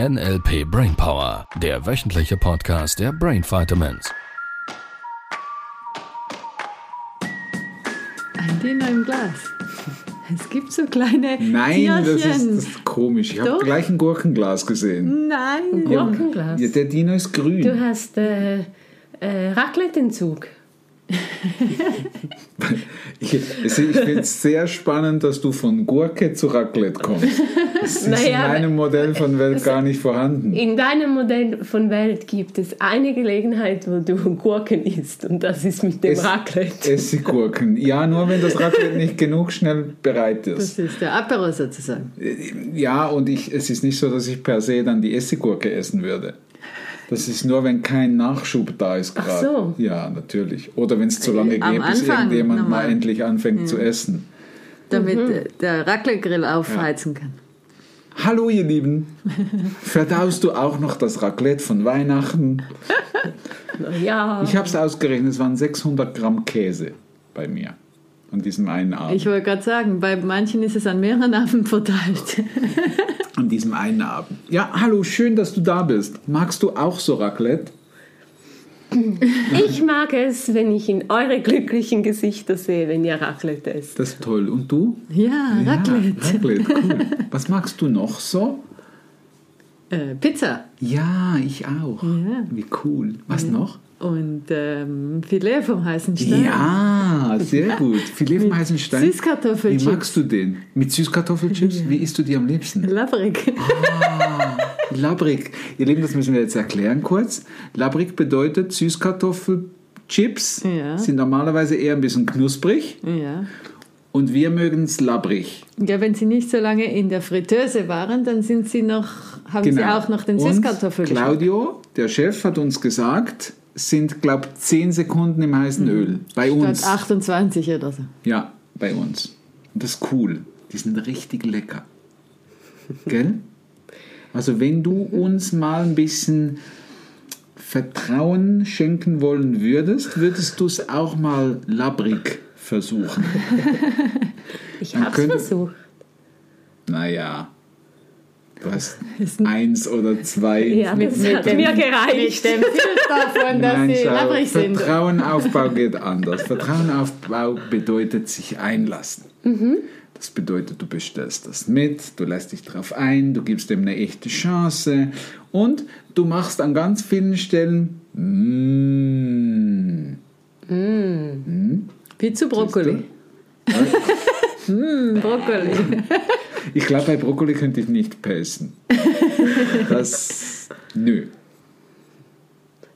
NLP Brainpower, der wöchentliche Podcast der Brain Vitamins. Ein Dino im Glas. Es gibt so kleine Nein, das ist, das ist komisch. Ich habe Doch. gleich ein Gurkenglas gesehen. Nein. Gurkenglas. Ja, der Dino ist grün. Du hast äh, äh, Raclette-Entzug. Ich, ich finde es sehr spannend, dass du von Gurke zu Raclette kommst. Das ist Naja, in meinem Modell von Welt gar nicht vorhanden. In deinem Modell von Welt gibt es eine Gelegenheit, wo du Gurken isst und das ist mit dem Es- Raclette. Essiggurken. Ja, nur wenn das Raclette nicht genug schnell bereit ist. Das ist der Apero sozusagen. Ja, und ich, es ist nicht so, dass ich per se dann die Essiggurke essen würde. Das ist nur, wenn kein Nachschub da ist Ach gerade. so. Ja, natürlich. Oder wenn es zu lange geht, bis Anfang irgendjemand normal. mal endlich anfängt zu essen. Damit Mhm. der Raclette-Grill aufheizen kann. Hallo ihr Lieben, verdaust du auch noch das Raclette von Weihnachten? Ja, Ich habe es ausgerechnet, es waren 600 Gramm Käse bei mir an diesem einen Abend. Ich wollte gerade sagen, bei manchen ist es an mehreren Abend verteilt. an diesem einen Abend. Ja, hallo, schön, dass du da bist. Magst du auch so Raclette? ich mag es, wenn ich in eure glücklichen Gesichter sehe, wenn ihr Raclette esst. Das ist toll. Und du? Ja, Raclette. Ja, Raclette, cool. Was magst du noch so? Äh, Pizza Ja, ich auch. Ja. Wie cool. Was noch? Und ähm, Filet vom heißen Stein. Ja, sehr gut. Filet vom heißen Stein. Wie Süßkartoffelchips. magst du den? Mit Süßkartoffelchips? Wie isst du die am liebsten? Labrig. Labrik. Ihr Lieben, das müssen wir jetzt erklären kurz. Labrik bedeutet Süßkartoffelchips Ja. sind normalerweise eher ein bisschen knusprig Ja. und wir mögen es labrig. ja, wenn sie nicht so lange in der Fritteuse waren, dann sind sie noch, haben sie auch noch den Genau. Süßkartoffelgeschmack. Claudio, der Chef, hat uns gesagt, sind, glaube ich, 10 Sekunden im heißen Öl. Bei uns. Statt 28 oder so. Ja, bei uns. Und das ist cool. Die sind richtig lecker. Gell? Also wenn du uns mal ein bisschen Vertrauen schenken wollen würdest, würdest du es auch mal labrig versuchen. Ich habe es versucht. Naja, du hast eins oder zwei. Ja, das hat mir gereicht. Mit dem davon, dass Nein, sie sind. Vertrauenaufbau geht anders. Vertrauenaufbau bedeutet sich einlassen. Das bedeutet, du bestellst das mit, du lässt dich darauf ein, du gibst dem eine echte Chance und du machst an ganz vielen Stellen mm, Wie zu Brokkoli. Hm, Brokkoli. Ich glaube, bei Brokkoli könnte ich nicht pacen. Das, nö.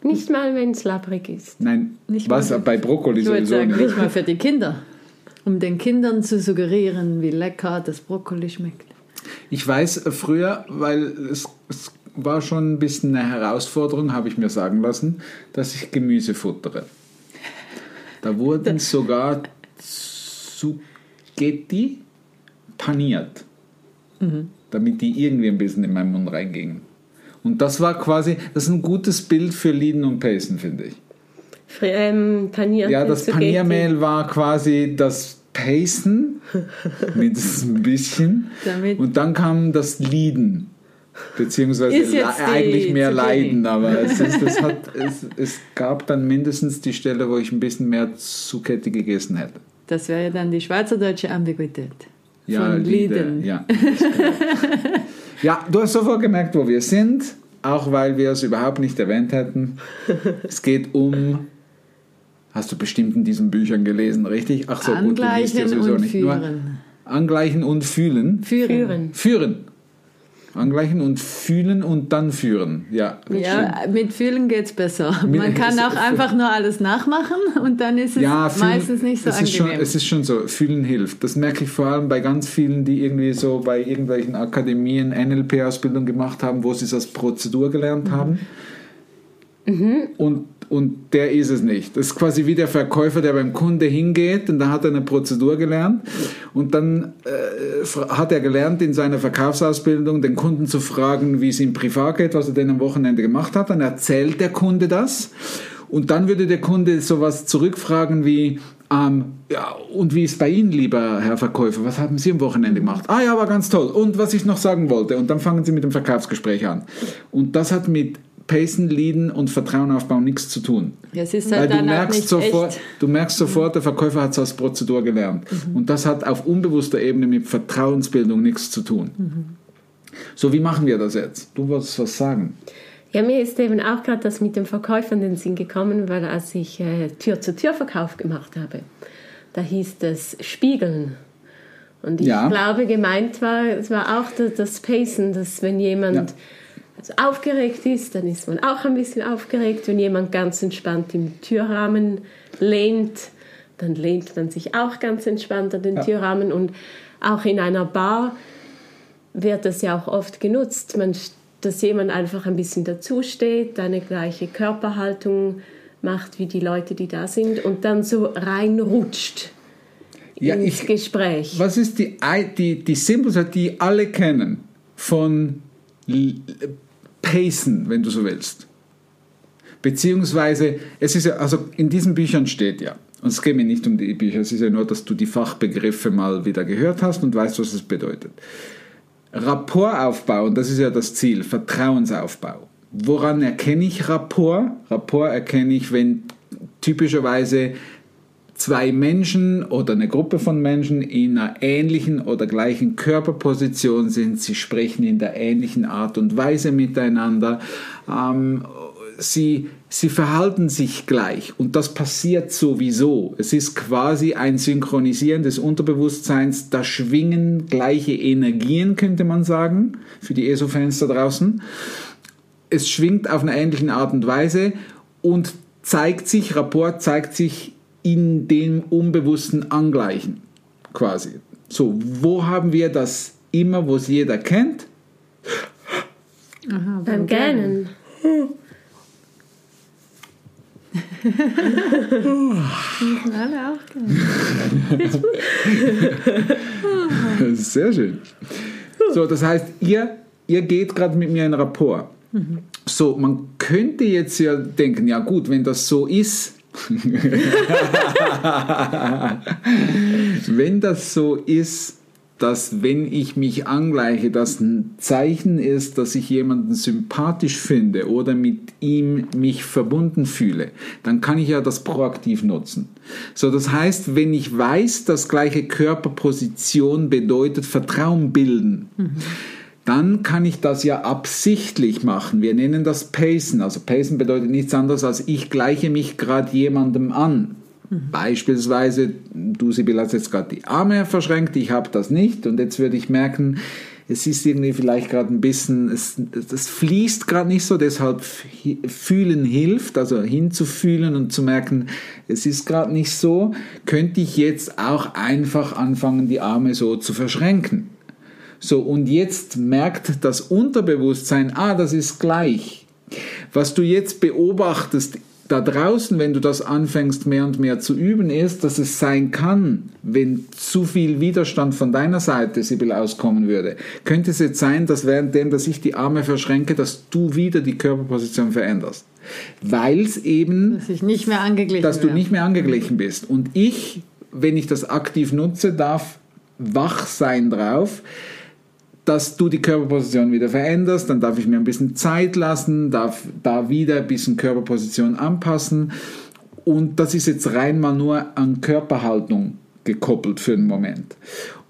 Nicht mal, wenn es labrig ist. Nein, Nicht was mal- bei Brokkoli Ich würde sowieso sagen, nicht. nicht mal für die Kinder. Um den Kindern zu suggerieren, wie lecker das Brokkoli schmeckt. Ich weiß äh, früher, weil es, es war schon ein bisschen eine Herausforderung, habe ich mir sagen lassen, dass ich Gemüse futtere. Da wurden sogar Zucchetti paniert, damit die irgendwie ein bisschen in meinen Mund reingingen. Und das war quasi, das ist ein gutes Bild für Lieden und Pacen, finde ich. Ähm, panierte Ja, das. Paniermehl war quasi das Pacen, mindestens ein bisschen. Damit- Und dann kam das Lieden. Beziehungsweise eigentlich mehr Zucchini. Leiden, aber es, ist, es, hat, es, es gab dann mindestens die Stelle, wo ich ein bisschen mehr Zucchetti gegessen hätte. Das wäre ja dann die schweizerdeutsche Ambiguität. Ja, Von Liede, Lieden. Ja, ja, du hast sofort gemerkt, wo wir sind, auch weil wir es überhaupt nicht erwähnt hätten. Es geht um, hast du bestimmt in diesen Büchern gelesen, richtig? Ach so, gut, du liest ja Angleichen sowieso und nicht. Nur führen. angleichen und fühlen. Führen. Führen. Angleichen und fühlen und dann führen. Ja, Ja, mit Fühlen geht es besser. Mit- Man kann auch einfach nur alles nachmachen und dann ist es Ja, fühlen, meistens nicht so es ist, schon, angenehm. es ist schon so, fühlen hilft. Das merke ich vor allem bei ganz vielen, die irgendwie so bei irgendwelchen Akademien NLP-Ausbildung gemacht haben, wo sie es als Prozedur gelernt haben. Und, und der ist es nicht. Das ist quasi wie der Verkäufer, der beim Kunde hingeht und da hat er eine Prozedur gelernt und dann äh, hat er gelernt in seiner Verkaufsausbildung den Kunden zu fragen, wie es ihm privat geht, was er denn am Wochenende gemacht hat. Dann erzählt der Kunde das und dann würde der Kunde sowas zurückfragen wie, Ähm, ja, und wie ist bei Ihnen, lieber Herr Verkäufer? Was haben Sie am Wochenende gemacht? Ah ja, war ganz toll. Und was ich noch sagen wollte. Und dann fangen Sie mit dem Verkaufsgespräch an. Und das hat mit Pacen, Leaden und Vertrauen aufbauen nichts zu tun. Ist Weil halt du merkst, sofort, echt. du merkst sofort, der Verkäufer hat es als Prozedur gelernt. Und das hat auf unbewusster Ebene mit Vertrauensbildung nichts zu tun. So, wie machen wir das jetzt? Du wolltest was sagen. Ja, mir ist eben auch gerade das mit dem Verkäufer in den Sinn gekommen, weil als ich äh, Tür-zu-Tür-Verkauf gemacht habe, da hieß das Spiegeln. Und ich Ja. glaube, gemeint war, es war auch das, das Pacen, dass wenn jemand Ja. Also aufgeregt ist, dann ist man auch ein bisschen aufgeregt. Wenn jemand ganz entspannt im Türrahmen lehnt, dann lehnt man sich auch ganz entspannt an den Ja. Türrahmen. Und auch in einer Bar wird das ja auch oft genutzt, man, dass jemand einfach ein bisschen dazu steht, eine gleiche Körperhaltung macht wie die Leute, die da sind und dann so reinrutscht Ja, ins ich- Gespräch. Was ist die, die, die Symbols, die alle kennen, von Pacen, wenn du so willst? Beziehungsweise, es ist ja, also in diesen Büchern steht ja, und es geht mir nicht um die Bücher, es ist ja nur, dass du die Fachbegriffe mal wieder gehört hast und weißt, was es bedeutet. Rapport aufbauen, das ist ja das Ziel, Vertrauensaufbau. Woran erkenne ich Rapport? Rapport erkenne ich, wenn typischerweise zwei Menschen oder eine Gruppe von Menschen in einer ähnlichen oder gleichen Körperposition sind. Sie sprechen in der ähnlichen Art und Weise miteinander. Ähm, sie, sie verhalten sich gleich und das passiert sowieso. Es ist quasi ein Synchronisieren des Unterbewusstseins. Da schwingen gleiche Energien, könnte man sagen, für die ESO-Fans da draußen es schwingt auf eine ähnliche Art und Weise und zeigt sich, Rapport zeigt sich in dem unbewussten Angleichen quasi. So, wo haben wir das immer, wo es jeder kennt? Aha, Beim Gähnen. Alle auch gerne. Sehr schön. So, das heißt, ihr, ihr geht gerade mit mir in Rapport. So, man könnte jetzt ja denken, ja gut, wenn das so ist, wenn das so ist, dass wenn ich mich angleiche, das ein Zeichen ist, dass ich jemanden sympathisch finde oder mit ihm mich verbunden fühle, dann kann ich ja das proaktiv nutzen. So, das heißt, wenn ich weiß, dass gleiche Körperposition bedeutet Vertrauen bilden, dann kann ich das ja absichtlich machen. Wir nennen das Pacen. Also Pacen bedeutet nichts anderes als ich gleiche mich gerade jemandem an. Beispielsweise, du Sibylle hast jetzt gerade die Arme verschränkt, ich habe das nicht und jetzt würde ich merken, es ist irgendwie vielleicht gerade ein bisschen, es, das fließt gerade nicht so, deshalb fühlen hilft, also hinzufühlen und zu merken, es ist gerade nicht so, könnte ich jetzt auch einfach anfangen, die Arme so zu verschränken. So, und jetzt merkt das Unterbewusstsein, ah, das ist gleich. Was du jetzt beobachtest da draußen, wenn du das anfängst mehr und mehr zu üben, ist, dass es sein kann, wenn zu viel Widerstand von deiner Seite, Sibyl, auskommen würde, könnte es jetzt sein, dass währenddem, dass ich die Arme verschränke, dass du wieder die Körperposition veränderst. Weil es eben Dass ich nicht mehr angeglichen dass du nicht mehr angeglichen bist. Und ich, wenn ich das aktiv nutze, darf wach sein drauf, dass du die Körperposition wieder veränderst, dann darf ich mir ein bisschen Zeit lassen, darf da wieder ein bisschen Körperposition anpassen. Und das ist jetzt rein mal nur an Körperhaltung gekoppelt für einen Moment.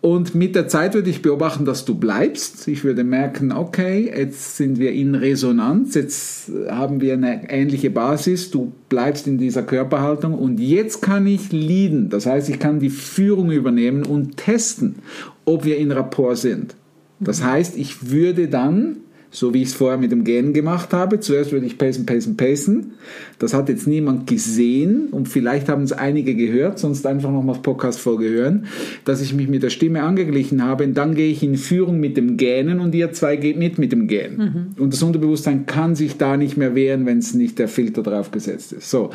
Und mit der Zeit würde ich beobachten, dass du bleibst. Ich würde merken, okay, jetzt sind wir in Resonanz, jetzt haben wir eine ähnliche Basis, du bleibst in dieser Körperhaltung und jetzt kann ich leaden. Das heißt, ich kann die Führung übernehmen und testen, ob wir in Rapport sind. Das heißt, ich würde dann, so wie ich es vorher mit dem Gähnen gemacht habe, zuerst würde ich pacen, pacen, pacen. Das hat jetzt niemand gesehen und vielleicht haben es einige gehört, sonst einfach nochmal das Podcast-Folge hören, dass ich mich mit der Stimme angeglichen habe und dann gehe ich in Führung mit dem Gähnen und ihr zwei geht mit mit dem Gähnen. Und das Unterbewusstsein kann sich da nicht mehr wehren, wenn es nicht der Filter drauf gesetzt ist. So.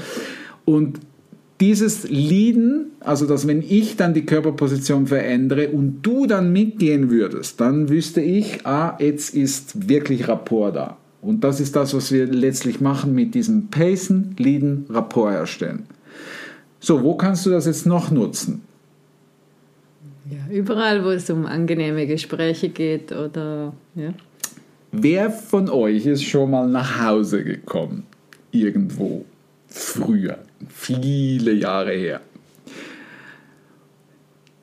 Und dieses Leaden, also dass wenn ich dann die Körperposition verändere und du dann mitgehen würdest, dann wüsste ich, ah, jetzt ist wirklich Rapport da. Und das ist das, was wir letztlich machen mit diesem Pacen, Leaden, Rapport herstellen. So, wo kannst du das jetzt noch nutzen? Ja, überall, wo es um angenehme Gespräche geht oder ja. Wer von euch ist schon mal nach Hause gekommen? Irgendwo. Früher. Viele Jahre her.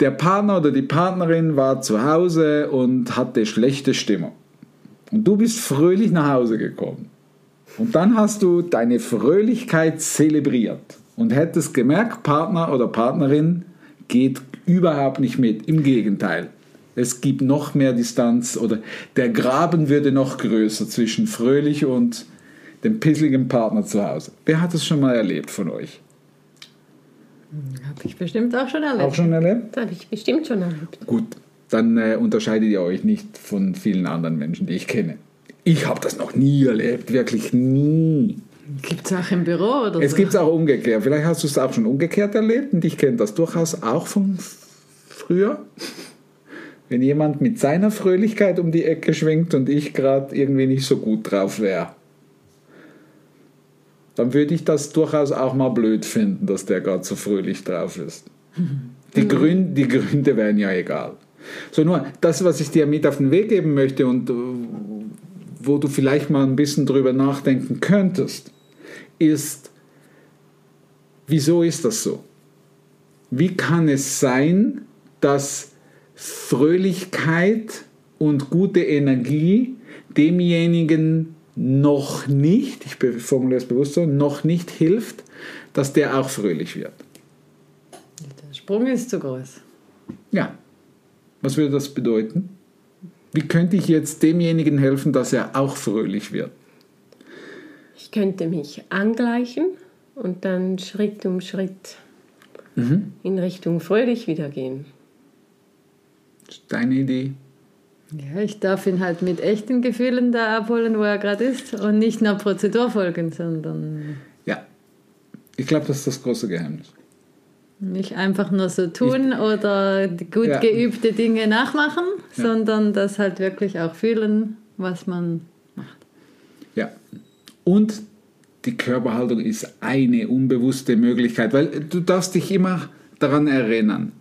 Der Partner oder die Partnerin war zu Hause und hatte schlechte Stimmung. Und du bist fröhlich nach Hause gekommen. Und dann hast du deine Fröhlichkeit zelebriert und hättest gemerkt, Partner oder Partnerin geht überhaupt nicht mit. Im Gegenteil. Es gibt noch mehr Distanz oder der Graben würde noch größer zwischen fröhlich und dem pisseligen Partner zu Hause. Wer hat das schon mal erlebt von euch? Habe ich bestimmt auch schon erlebt. Auch schon erlebt? Habe ich bestimmt schon erlebt. Gut, dann äh, unterscheidet ihr euch nicht von vielen anderen Menschen, die ich kenne. Ich habe das noch nie erlebt, wirklich nie. Gibt es auch im Büro oder Es so? gibt es auch umgekehrt. Vielleicht hast du es auch schon umgekehrt erlebt und ich kenne das durchaus auch von früher. Wenn jemand mit seiner Fröhlichkeit um die Ecke schwingt und ich gerade irgendwie nicht so gut drauf wäre, dann würde ich das durchaus auch mal blöd finden, dass der gerade so fröhlich drauf ist. Die, Grün, die Gründe wären ja egal. So nur das, was ich dir mit auf den Weg geben möchte und äh, wo du vielleicht mal ein bisschen drüber nachdenken könntest, ist, wieso ist das so? Wie kann es sein, dass Fröhlichkeit und gute Energie demjenigen noch nicht, ich formuliere es bewusst so, noch nicht hilft, dass der auch fröhlich wird? Der Sprung ist zu groß. Ja. Was würde das bedeuten? Wie könnte ich jetzt demjenigen helfen, dass er auch fröhlich wird? Ich könnte mich angleichen und dann Schritt um Schritt in Richtung fröhlich wieder gehen. Das ist Deine Idee? Ja, ich darf ihn halt mit echten Gefühlen da abholen, wo er gerade ist und nicht einer Prozedur folgen, sondern Ja. Ich glaube, das ist das große Geheimnis. nicht einfach nur so tun oder die gut Ja. geübte Dinge nachmachen, Ja. sondern das halt wirklich auch fühlen, was man macht. Ja. Und die Körperhaltung ist eine unbewusste Möglichkeit, weil du darfst dich immer daran erinnern.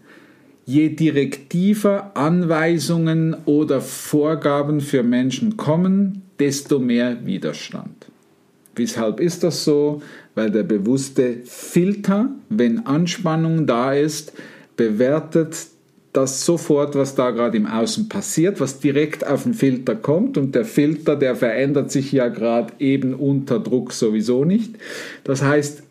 Je direktiver Anweisungen oder Vorgaben für Menschen kommen, desto mehr Widerstand. Weshalb ist das so? Weil der bewusste Filter, wenn Anspannung da ist, bewertet das sofort, was da gerade im Außen passiert, was direkt auf den Filter kommt. Und der Filter, der verändert sich ja gerade eben unter Druck sowieso nicht. Das heißt,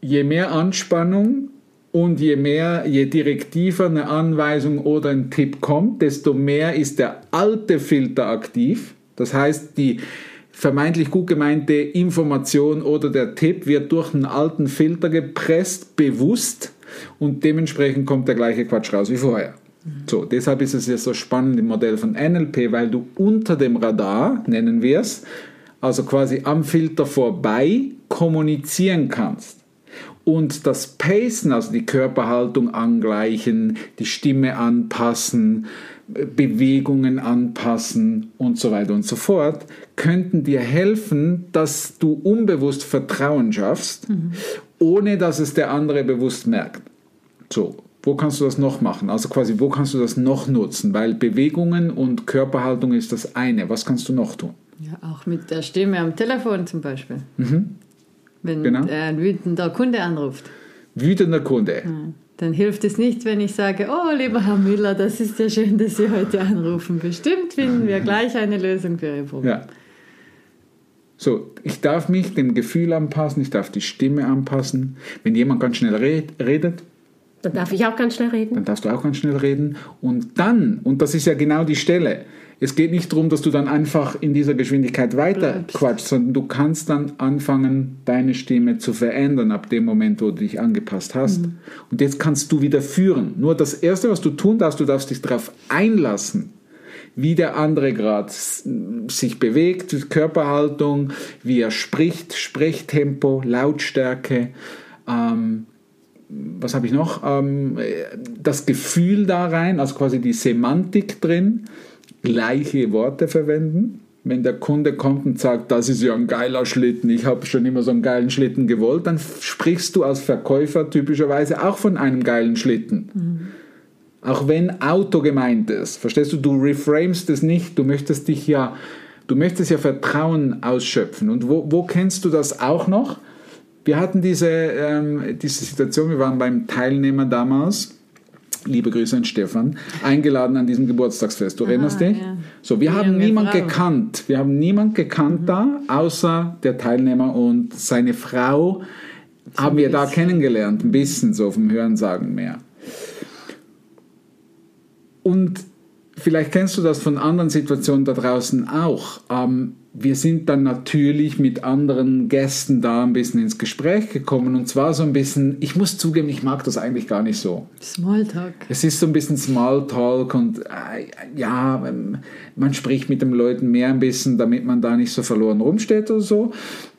je mehr Anspannung und je mehr, je direktiver eine Anweisung oder ein Tipp kommt, desto mehr ist der alte Filter aktiv. Das heißt, die vermeintlich gut gemeinte Information oder der Tipp wird durch einen alten Filter gepresst, bewusst und dementsprechend kommt der gleiche Quatsch raus wie vorher. So, deshalb ist es ja so spannend im Modell von NLP, weil du unter dem Radar, nennen wir es, also quasi am Filter vorbei kommunizieren kannst. Und das Pacen, also die Körperhaltung angleichen, die Stimme anpassen, Bewegungen anpassen und so weiter und so fort, könnten dir helfen, dass du unbewusst Vertrauen schaffst, ohne dass es der andere bewusst merkt. So, wo kannst du das noch machen? Also quasi, wo kannst du das noch nutzen? Weil Bewegungen und Körperhaltung ist das eine. Was kannst du noch tun? Ja, auch mit der Stimme am Telefon zum Beispiel. Wenn Genau. ein wütender Kunde anruft. Wütender Kunde. Dann hilft es nicht, wenn ich sage, oh lieber Herr Müller, das ist ja schön, dass Sie heute anrufen. Bestimmt finden wir gleich eine Lösung für Ihr Problem. Ja. So, ich darf mich dem Gefühl anpassen, ich darf die Stimme anpassen. Wenn jemand ganz schnell red, redet, Dann darf ich auch ganz schnell reden. dann darfst du auch ganz schnell reden. Und dann, und das ist ja genau die Stelle, es geht nicht darum, dass du dann einfach in dieser Geschwindigkeit weiter Bleibst. quatschst, sondern du kannst dann anfangen, deine Stimme zu verändern ab dem Moment, wo du dich angepasst hast. Und jetzt kannst du wieder führen. Nur das Erste, was du tun darfst, du darfst dich darauf einlassen, wie der andere gerade sich bewegt, Körperhaltung, wie er spricht, Sprechtempo, Lautstärke. Ähm, was habe ich noch? Ähm, das Gefühl da rein, also quasi die Semantik drin, gleiche Worte verwenden. wenn der Kunde kommt und sagt, das ist ja ein geiler Schlitten, ich habe schon immer so einen geilen Schlitten gewollt, dann sprichst du als Verkäufer typischerweise auch von einem geilen Schlitten. Mhm. Auch wenn Auto gemeint ist. Verstehst du, du reframest es nicht, du möchtest dich ja, du möchtest ja Vertrauen ausschöpfen. Und wo, wo kennst du das auch noch? Wir hatten diese, ähm, diese Situation, wir waren beim Teilnehmer damals, liebe Grüße an Stefan, eingeladen an diesem Geburtstagsfest. Du erinnerst dich? Ja. So, wir Die haben niemand gekannt. Wir haben niemand gekannt mhm. da, außer der Teilnehmer und seine Frau so haben wir da kennengelernt, ein bisschen so vom Hörensagen mehr. Und vielleicht kennst du das von anderen Situationen da draußen auch. Ähm, wir sind dann natürlich mit anderen Gästen da ein bisschen ins Gespräch gekommen und zwar so ein bisschen, ich muss zugeben, ich mag das eigentlich gar nicht so. Smalltalk. Es ist so ein bisschen Smalltalk und äh, ja, man spricht mit den Leuten mehr ein bisschen, damit man da nicht so verloren rumsteht oder so.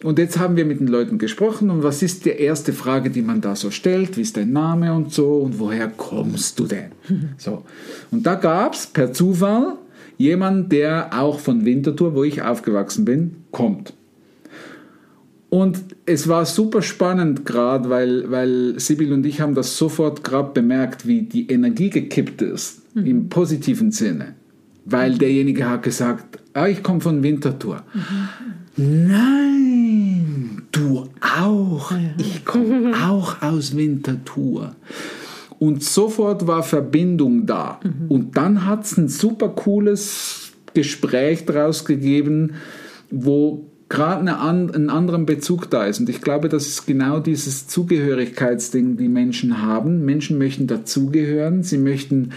Und jetzt haben wir mit den Leuten gesprochen und was ist die erste Frage, die man da so stellt? Wie ist dein Name und so und woher kommst du denn? So. Und da gab es per Zufall jemand, der auch von Winterthur, wo ich aufgewachsen bin, kommt. Und es war super spannend gerade, weil, weil Sibyl und ich haben das sofort gerade bemerkt, wie die Energie gekippt ist, mhm. im positiven Sinne. Weil derjenige hat gesagt, ah, ich komme von Winterthur. Mhm. Nein, du auch. Ich komme auch aus Winterthur. Und sofort war Verbindung da. Mhm. Und dann hat es ein super cooles Gespräch daraus gegeben, wo gerade eine an, einen anderen Bezug da ist. Und ich glaube, das ist genau dieses Zugehörigkeitsding, die Menschen haben. Menschen möchten dazugehören, sie möchten,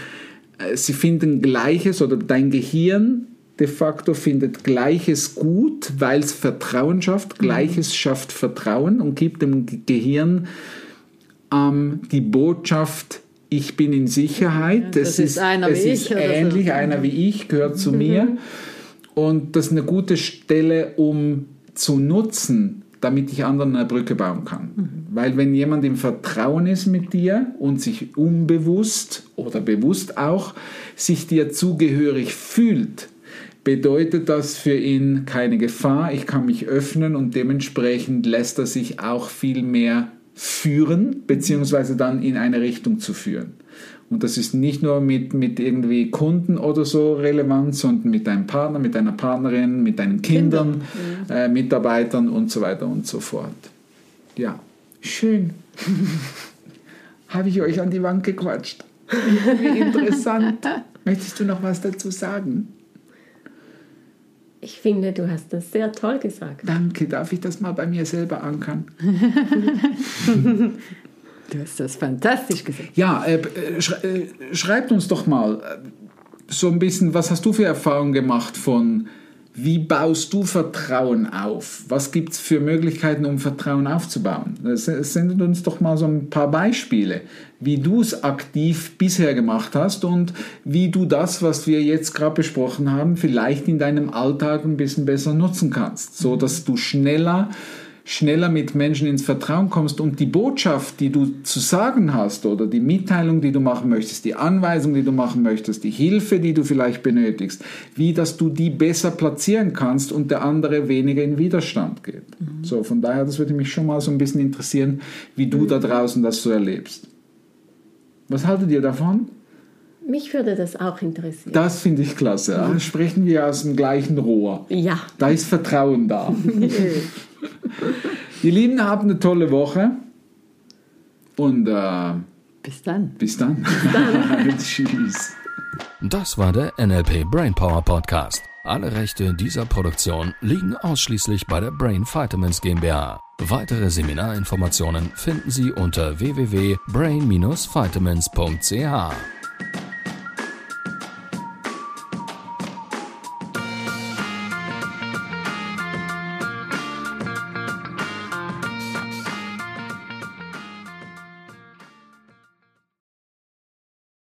äh, sie finden Gleiches oder dein Gehirn de facto findet Gleiches gut, weil es Vertrauen schafft. Mhm. Gleiches schafft Vertrauen und gibt dem Gehirn ähm, die Botschaft, ich bin in Sicherheit. Ja, das es ist, einer es wie ist ich. ähnlich, so. einer wie ich, gehört zu mhm. mir. Und das ist eine gute Stelle, um zu nutzen, damit ich anderen eine Brücke bauen kann. Mhm. Weil wenn jemand im Vertrauen ist mit dir und sich unbewusst oder bewusst auch sich dir zugehörig fühlt, bedeutet das für ihn keine Gefahr. Ich kann mich öffnen und dementsprechend lässt er sich auch viel mehr führen, beziehungsweise dann in eine Richtung zu führen. Und das ist nicht nur mit, mit irgendwie Kunden oder so relevant, sondern mit deinem Partner, mit deiner Partnerin, mit deinen Kindern, Kinder. äh, Mitarbeitern und so weiter und so fort. Ja, schön. Habe ich euch an die Wand gequatscht. Wie interessant. Möchtest du noch was dazu sagen? Ich finde, du hast das sehr toll gesagt. Danke, darf ich das mal bei mir selber ankern? du hast das fantastisch gesagt. Ja, äh, äh, schreibt uns doch mal äh, so ein bisschen, was hast du für Erfahrungen gemacht von wie baust du Vertrauen auf? Was gibt es für Möglichkeiten, um Vertrauen aufzubauen? Sendet uns doch mal so ein paar Beispiele, wie du es aktiv bisher gemacht hast und wie du das, was wir jetzt gerade besprochen haben, vielleicht in deinem Alltag ein bisschen besser nutzen kannst, so dass du schneller schneller mit Menschen ins Vertrauen kommst und die Botschaft, die du zu sagen hast oder die Mitteilung, die du machen möchtest, die Anweisung, die du machen möchtest, die Hilfe, die du vielleicht benötigst, wie dass du die besser platzieren kannst und der andere weniger in Widerstand geht. Mhm. So, von daher, das würde mich schon mal so ein bisschen interessieren, wie du mhm. da draußen das so erlebst. Was haltet ihr davon? Mich würde das auch interessieren. Das finde ich klasse. Da sprechen wir aus dem gleichen Rohr. Ja. Da ist Vertrauen da. Ihr Lieben, habt eine tolle Woche. Und äh, bis dann. Bis dann. Bis dann. Tschüss. Das war der NLP Brainpower Podcast. Alle Rechte dieser Produktion liegen ausschließlich bei der Brain Vitamins GmbH. Weitere Seminarinformationen finden Sie unter www.brain-vitamins.ch.